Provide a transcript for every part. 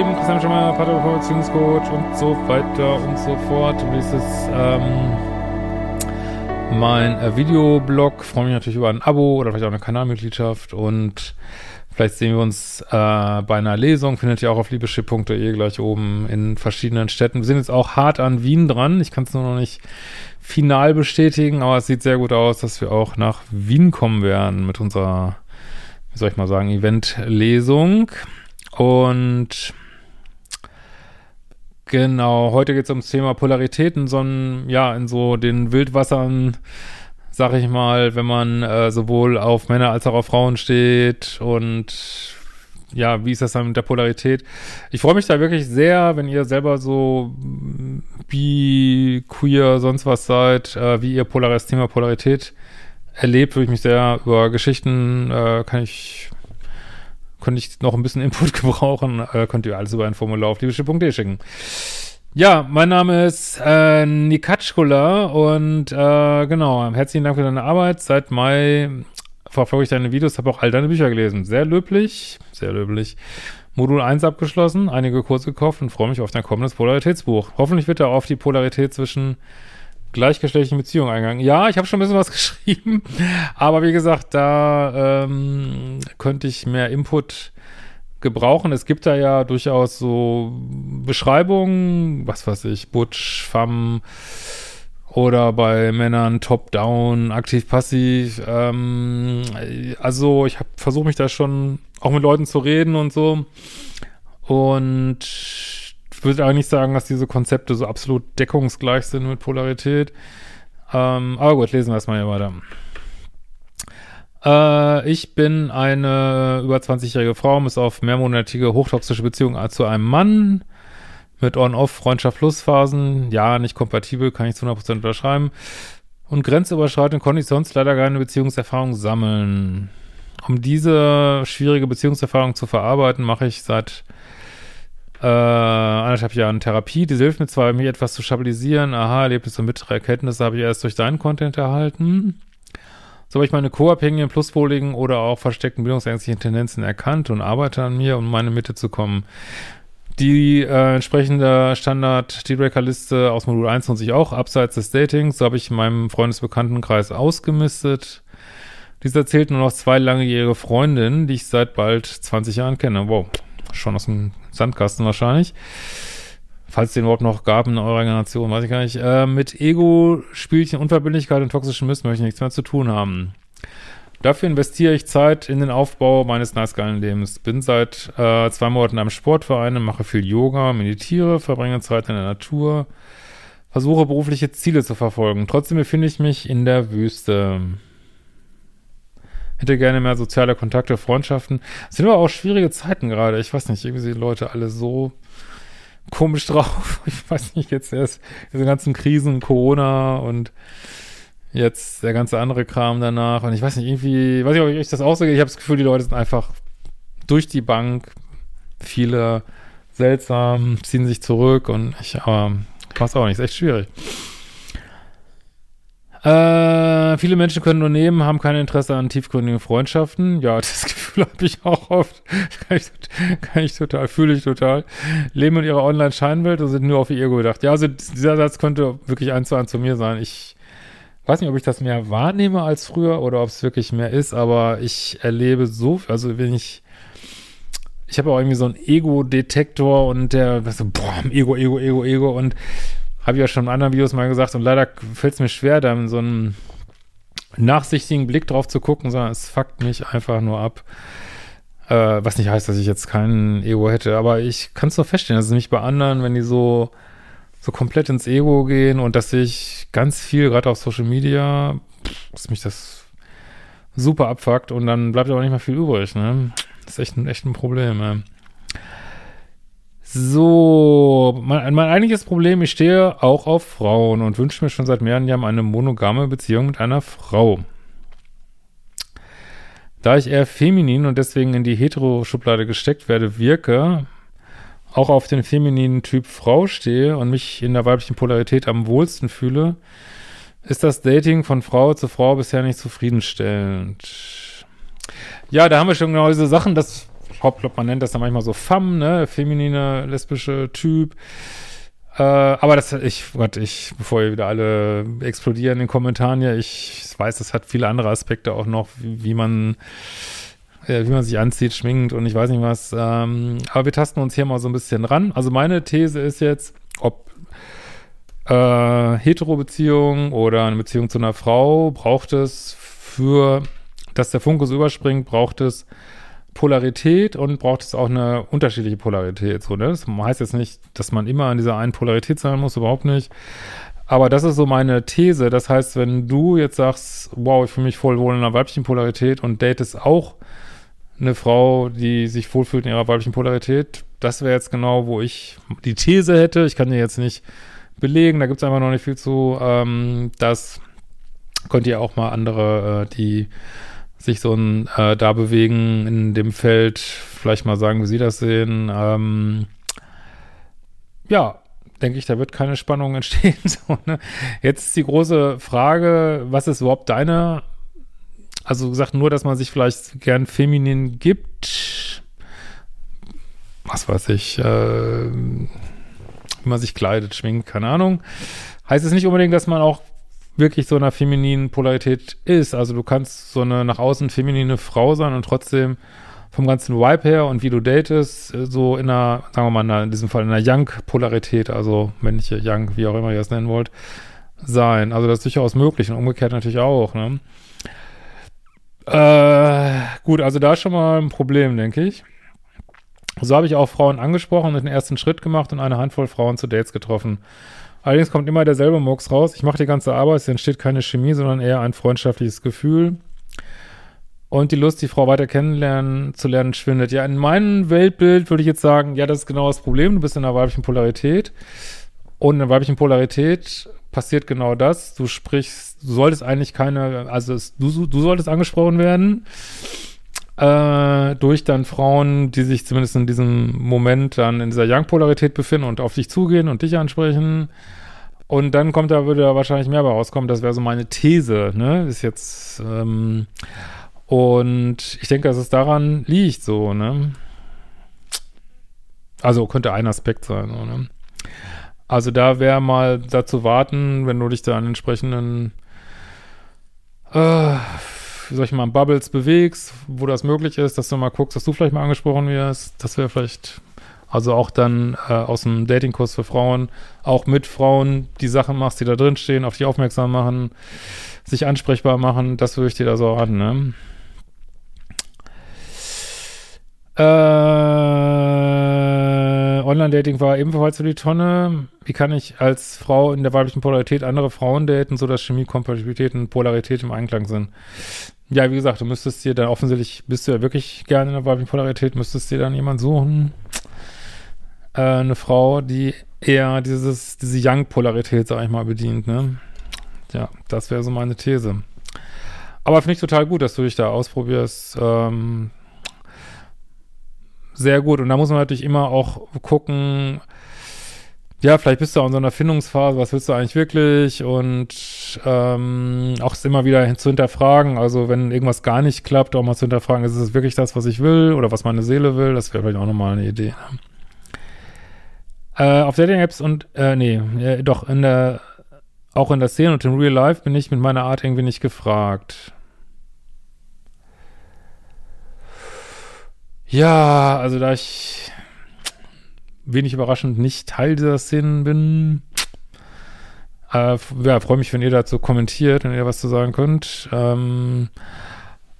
Lieben, Christian Schemmer, Paartherapeut, Beziehungscoach und so weiter und so fort. Und dieses, ähm, mein äh, Videoblog. Freue mich natürlich über ein Abo oder vielleicht auch eine Kanalmitgliedschaft und vielleicht sehen wir uns äh, bei einer Lesung. Findet ihr auch auf liebeschip.de gleich oben in verschiedenen Städten. Wir sind jetzt auch hart an Wien dran. Ich kann es nur noch nicht final bestätigen, aber es sieht sehr gut aus, dass wir auch nach Wien kommen werden mit unserer, wie soll ich mal sagen, Eventlesung. Und genau, heute geht es ums Thema Polaritäten, so ein, ja, in so den Wildwassern, sag ich mal, wenn man äh, sowohl auf Männer als auch auf Frauen steht und ja, wie ist das dann mit der Polarität? Ich freue mich da wirklich sehr, wenn ihr selber so bi, queer, sonst was seid, äh, wie ihr Polar das Thema Polarität erlebt, würde ich mich sehr über Geschichten, äh, kann ich könnte ich noch ein bisschen Input gebrauchen, äh, könnt ihr alles über ein Formular auf liebeschiff.de schicken. Ja, mein Name ist äh, Nikatschkula und äh, genau, herzlichen Dank für deine Arbeit. Seit Mai verfolge ich deine Videos, habe auch all deine Bücher gelesen. Sehr löblich, sehr löblich. Modul 1 abgeschlossen, einige Kurse gekauft und freue mich auf dein kommendes Polaritätsbuch. Hoffentlich wird da auf die Polarität zwischen gleichgeschlechtlichen Beziehungen eingegangen. Ja, ich habe schon ein bisschen was geschrieben, aber wie gesagt, da ähm, könnte ich mehr Input gebrauchen. Es gibt da ja durchaus so Beschreibungen, was weiß ich, Butch, Femme oder bei Männern Top-Down, aktiv-passiv. Ähm, also ich habe versucht mich da schon auch mit Leuten zu reden und so. Und ich würde eigentlich sagen, dass diese Konzepte so absolut deckungsgleich sind mit Polarität. Ähm, aber gut, lesen wir erstmal hier weiter. Äh, ich bin eine über 20-jährige Frau, ist auf mehrmonatige hochtoxische Beziehung zu einem Mann mit On-Off Freundschaft Plus Phasen. Ja, nicht kompatibel, kann ich zu 100% unterschreiben. Und grenzüberschreitend konnte ich sonst leider keine Beziehungserfahrung sammeln. Um diese schwierige Beziehungserfahrung zu verarbeiten, mache ich seit äh, anderthalb Jahren Therapie. Die hilft mir zwar, mich etwas zu stabilisieren. Aha, Erlebnisse und bittere Erkenntnisse habe ich erst durch deinen Content erhalten. So habe ich meine co-abhängigen, pluspoligen oder auch versteckten bildungsängstlichen Tendenzen erkannt und arbeite an mir, um in meine Mitte zu kommen. Die äh, entsprechende Standard-Dealbreaker-Liste aus Modul 1 nutze ich auch, abseits des Datings. So habe ich in meinem Freundesbekanntenkreis ausgemistet. Dieser zählt nur noch zwei langjährige Freundinnen, die ich seit bald 20 Jahren kenne. Wow, schon aus dem Sandkasten wahrscheinlich. Falls es den überhaupt noch gab in eurer Generation, weiß ich gar nicht. Äh, mit Ego, Spielchen, Unverbindlichkeit und toxischen Mist möchte ich nichts mehr zu tun haben. Dafür investiere ich Zeit in den Aufbau meines nice geilen Lebens. Bin seit äh, zwei Monaten am Sportverein, mache viel Yoga, meditiere, verbringe Zeit in der Natur, versuche berufliche Ziele zu verfolgen. Trotzdem befinde ich mich in der Wüste. Hätte gerne mehr soziale Kontakte, Freundschaften. Es sind aber auch schwierige Zeiten gerade. Ich weiß nicht, irgendwie sind die Leute alle so komisch drauf. Ich weiß nicht, jetzt erst diese ganzen Krisen, Corona und jetzt der ganze andere Kram danach. Und ich weiß nicht, irgendwie, weiß nicht, ob ich das aussehe. Ich habe das Gefühl, die Leute sind einfach durch die Bank. Viele seltsam, ziehen sich zurück und ich, aber ich weiß auch nicht, ist echt schwierig. Äh, viele Menschen können nur nehmen, haben kein Interesse an tiefgründigen Freundschaften. Ja, das Gefühl habe ich auch oft. kann, ich, kann ich total, fühle ich total. Leben in ihrer Online-Scheinwelt und sind nur auf ihr Ego gedacht. Ja, also dieser Satz könnte wirklich eins zu eins zu mir sein. Ich weiß nicht, ob ich das mehr wahrnehme als früher oder ob es wirklich mehr ist, aber ich erlebe so, also wenn ich ich habe auch irgendwie so einen Ego-Detektor und der, so, boah, Ego, Ego, Ego, Ego und habe ich ja schon in anderen Videos mal gesagt und leider fällt es mir schwer, da so einen nachsichtigen Blick drauf zu gucken, sondern es fuckt mich einfach nur ab. Äh, was nicht heißt, dass ich jetzt kein Ego hätte, aber ich kann es doch feststellen, dass es mich bei anderen, wenn die so, so komplett ins Ego gehen und dass ich ganz viel, gerade auf Social Media, dass mich das super abfuckt und dann bleibt aber nicht mehr viel übrig, ne? Das ist echt ein, echt ein Problem, ne? So, mein, mein eigentliches Problem, ich stehe auch auf Frauen und wünsche mir schon seit mehreren Jahren eine monogame Beziehung mit einer Frau. Da ich eher feminin und deswegen in die Hetero-Schublade gesteckt werde, wirke, auch auf den femininen Typ Frau stehe und mich in der weiblichen Polarität am wohlsten fühle, ist das Dating von Frau zu Frau bisher nicht zufriedenstellend. Ja, da haben wir schon genau diese Sachen, das, man nennt das dann manchmal so Femme, ne, feminine, lesbische Typ. Äh, aber das, ich, Gott, ich, bevor ihr wieder alle explodieren in den Kommentaren, ja, ich weiß, das hat viele andere Aspekte auch noch, wie, wie man, äh, wie man sich anzieht, schminkt und ich weiß nicht was. Ähm, aber wir tasten uns hier mal so ein bisschen ran. Also meine These ist jetzt, ob äh, Hetero-Beziehung oder eine Beziehung zu einer Frau, braucht es für, dass der Funke so überspringt, braucht es Polarität und braucht es auch eine unterschiedliche Polarität. So, ne? Das heißt jetzt nicht, dass man immer an dieser einen Polarität sein muss, überhaupt nicht. Aber das ist so meine These. Das heißt, wenn du jetzt sagst, wow, ich fühle mich voll wohl in einer weiblichen Polarität und datest auch eine Frau, die sich wohlfühlt in ihrer weiblichen Polarität, das wäre jetzt genau, wo ich die These hätte. Ich kann dir jetzt nicht belegen, da gibt es einfach noch nicht viel zu. Ähm, das könnt ihr auch mal andere, äh, die sich so ein, äh, da bewegen in dem Feld, vielleicht mal sagen, wie sie das sehen. Ähm, ja, denke ich, da wird keine Spannung entstehen. so, ne? Jetzt ist die große Frage, was ist überhaupt deine, also gesagt, nur, dass man sich vielleicht gern feminin gibt, was weiß ich, äh, wie man sich kleidet, schwingt, keine Ahnung. Heißt es nicht unbedingt, dass man auch wirklich so einer femininen Polarität ist. Also du kannst so eine nach außen feminine Frau sein und trotzdem vom ganzen Vibe her und wie du datest, äh, so in einer, sagen wir mal, in diesem Fall in einer Young-Polarität, also männliche Young, wie auch immer ihr das nennen wollt, sein. Also das ist durchaus möglich und umgekehrt natürlich auch, ne? Äh, gut, also da ist schon mal ein Problem, denke ich. So habe ich auch Frauen angesprochen und den ersten Schritt gemacht und eine Handvoll Frauen zu Dates getroffen. Allerdings kommt immer derselbe Murks raus. Ich mache die ganze Arbeit, es entsteht keine Chemie, sondern eher ein freundschaftliches Gefühl. Und die Lust, die Frau weiter kennenlernen, zu lernen, schwindet. Ja, in meinem Weltbild würde ich jetzt sagen, ja, das ist genau das Problem. Du bist in einer weiblichen Polarität. Und in der weiblichen Polarität passiert genau das. Du sprichst, du solltest eigentlich keine, also es, du, du solltest angesprochen werden äh, durch dann Frauen, die sich zumindest in diesem Moment dann in dieser Young-Polarität befinden und auf dich zugehen und dich ansprechen. Und dann kommt da, würde da wahrscheinlich mehr bei rauskommen. Das wäre so meine These, ne? Ist jetzt, ähm, und ich denke, dass es daran liegt, so, ne? Also könnte ein Aspekt sein, so, ne? Also da wäre mal dazu warten, wenn du dich da an entsprechenden äh, soll ich mal, Bubbles bewegst, wo das möglich ist, dass du mal guckst, dass du vielleicht mal angesprochen wirst. Das wäre vielleicht, also auch dann äh, aus dem Datingkurs für Frauen, auch mit Frauen die Sachen machst, die da drin stehen, auf dich aufmerksam machen, sich ansprechbar machen, das würde ich dir da so an, ne? Äh, Online-Dating war ebenfalls für die Tonne. Wie kann ich als Frau in der weiblichen Polarität andere Frauen daten, sodass Chemie, Kompatibilität und Polarität im Einklang sind? Ja, wie gesagt, du müsstest dir dann offensichtlich, bist du ja wirklich gerne in der weiblichen Polarität, müsstest dir dann jemand suchen. Äh, eine Frau, die eher dieses, diese Young-Polarität, sag ich mal, bedient, ne? Ja, das wäre so meine These. Aber finde ich total gut, dass du dich da ausprobierst. Ähm, sehr gut. Und da muss man natürlich immer auch gucken, ja, vielleicht bist du auch in so einer Findungsphase, was willst du eigentlich wirklich? Und ähm, auch es immer wieder zu hinterfragen, also wenn irgendwas gar nicht klappt, auch mal zu hinterfragen, ist es wirklich das, was ich will oder was meine Seele will? Das wäre vielleicht auch nochmal eine Idee. Ne? Äh, auf Dating-Apps und, äh, nee, äh, doch, in der, auch in der Szene und im Real Life bin ich mit meiner Art irgendwie nicht gefragt. Ja, also da ich wenig überraschend nicht Teil dieser Szenen bin. Äh, ja, freue mich, wenn ihr dazu kommentiert, wenn ihr was zu sagen könnt. Ähm,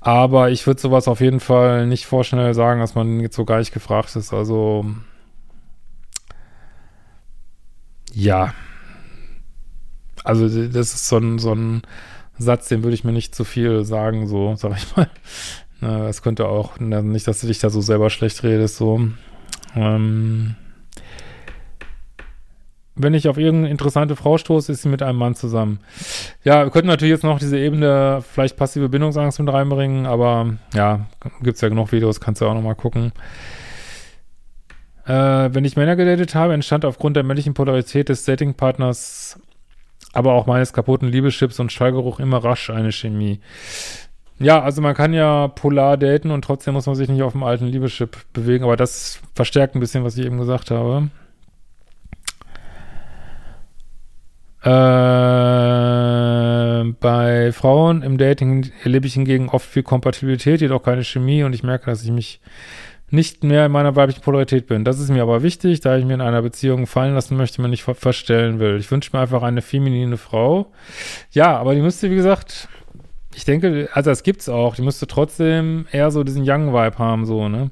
Aber ich würde sowas auf jeden Fall nicht vorschnell sagen, dass man jetzt so gar nicht gefragt ist. Also, ja. Also, das ist so ein, so ein Satz, den würde ich mir nicht zu viel sagen, so, sag ich mal. Es könnte auch, nicht, dass du dich da so selber schlecht redest, so. Ähm, wenn ich auf irgendeine interessante Frau stoße, ist sie mit einem Mann zusammen. Ja, wir könnten natürlich jetzt noch diese Ebene, vielleicht passive Bindungsangst mit reinbringen, aber ja, gibt's ja genug Videos, kannst du auch nochmal gucken. Äh, wenn ich Männer gedatet habe, entstand aufgrund der männlichen Polarität des Datingpartners, aber auch meines kaputten Liebeschips und Schallgeruch immer rasch eine Chemie. Ja, also man kann ja polar daten und trotzdem muss man sich nicht auf dem alten Liebeschip bewegen, aber das verstärkt ein bisschen, was ich eben gesagt habe. Äh, bei Frauen im Dating erlebe ich hingegen oft viel Kompatibilität, jedoch keine Chemie und ich merke, dass ich mich nicht mehr in meiner weiblichen Polarität bin. Das ist mir aber wichtig, da ich mir in einer Beziehung fallen lassen möchte, mir nicht ver verstellen will. Ich wünsche mir einfach eine feminine Frau. Ja, aber die müsste, wie gesagt, ich denke, also das gibt's auch, die müsste trotzdem eher so diesen Young-Vibe haben, so, ne?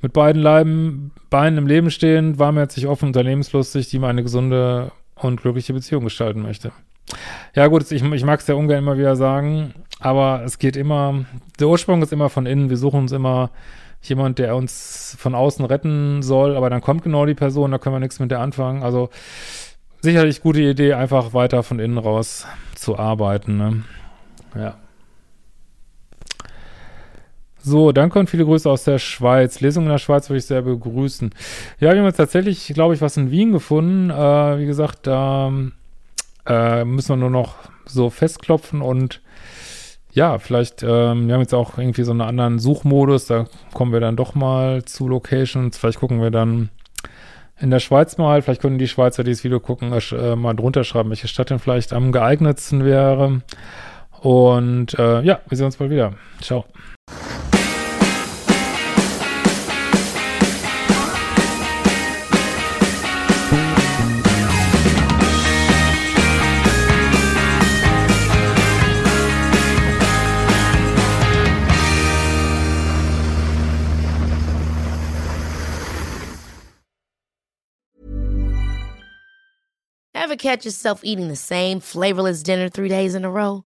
Mit beiden Leiben, Beinen im Leben stehen, warmherzig, offen, unternehmenslustig, die mir eine gesunde und glückliche Beziehung gestalten möchte. Ja gut, ich, ich mag es ja ungern immer wieder sagen, aber es geht immer, der Ursprung ist immer von innen. Wir suchen uns immer jemand, der uns von außen retten soll, aber dann kommt genau die Person, da können wir nichts mit der anfangen. Also sicherlich gute Idee, einfach weiter von innen raus zu arbeiten. Ne? Ja. So, danke und viele Grüße aus der Schweiz. Lesung in der Schweiz würde ich sehr begrüßen. Ja, wir haben jetzt tatsächlich, glaube ich, was in Wien gefunden. Äh, wie gesagt, da äh, müssen wir nur noch so festklopfen und ja, vielleicht, ähm, wir haben jetzt auch irgendwie so einen anderen Suchmodus, da kommen wir dann doch mal zu Locations. Vielleicht gucken wir dann in der Schweiz mal, vielleicht können die Schweizer, die das Video gucken, äh, mal drunter schreiben, welche Stadt denn vielleicht am geeignetsten wäre. Und äh, ja, wir sehen uns bald wieder. Ciao. Ever catch yourself eating the same flavorless dinner three days in a row?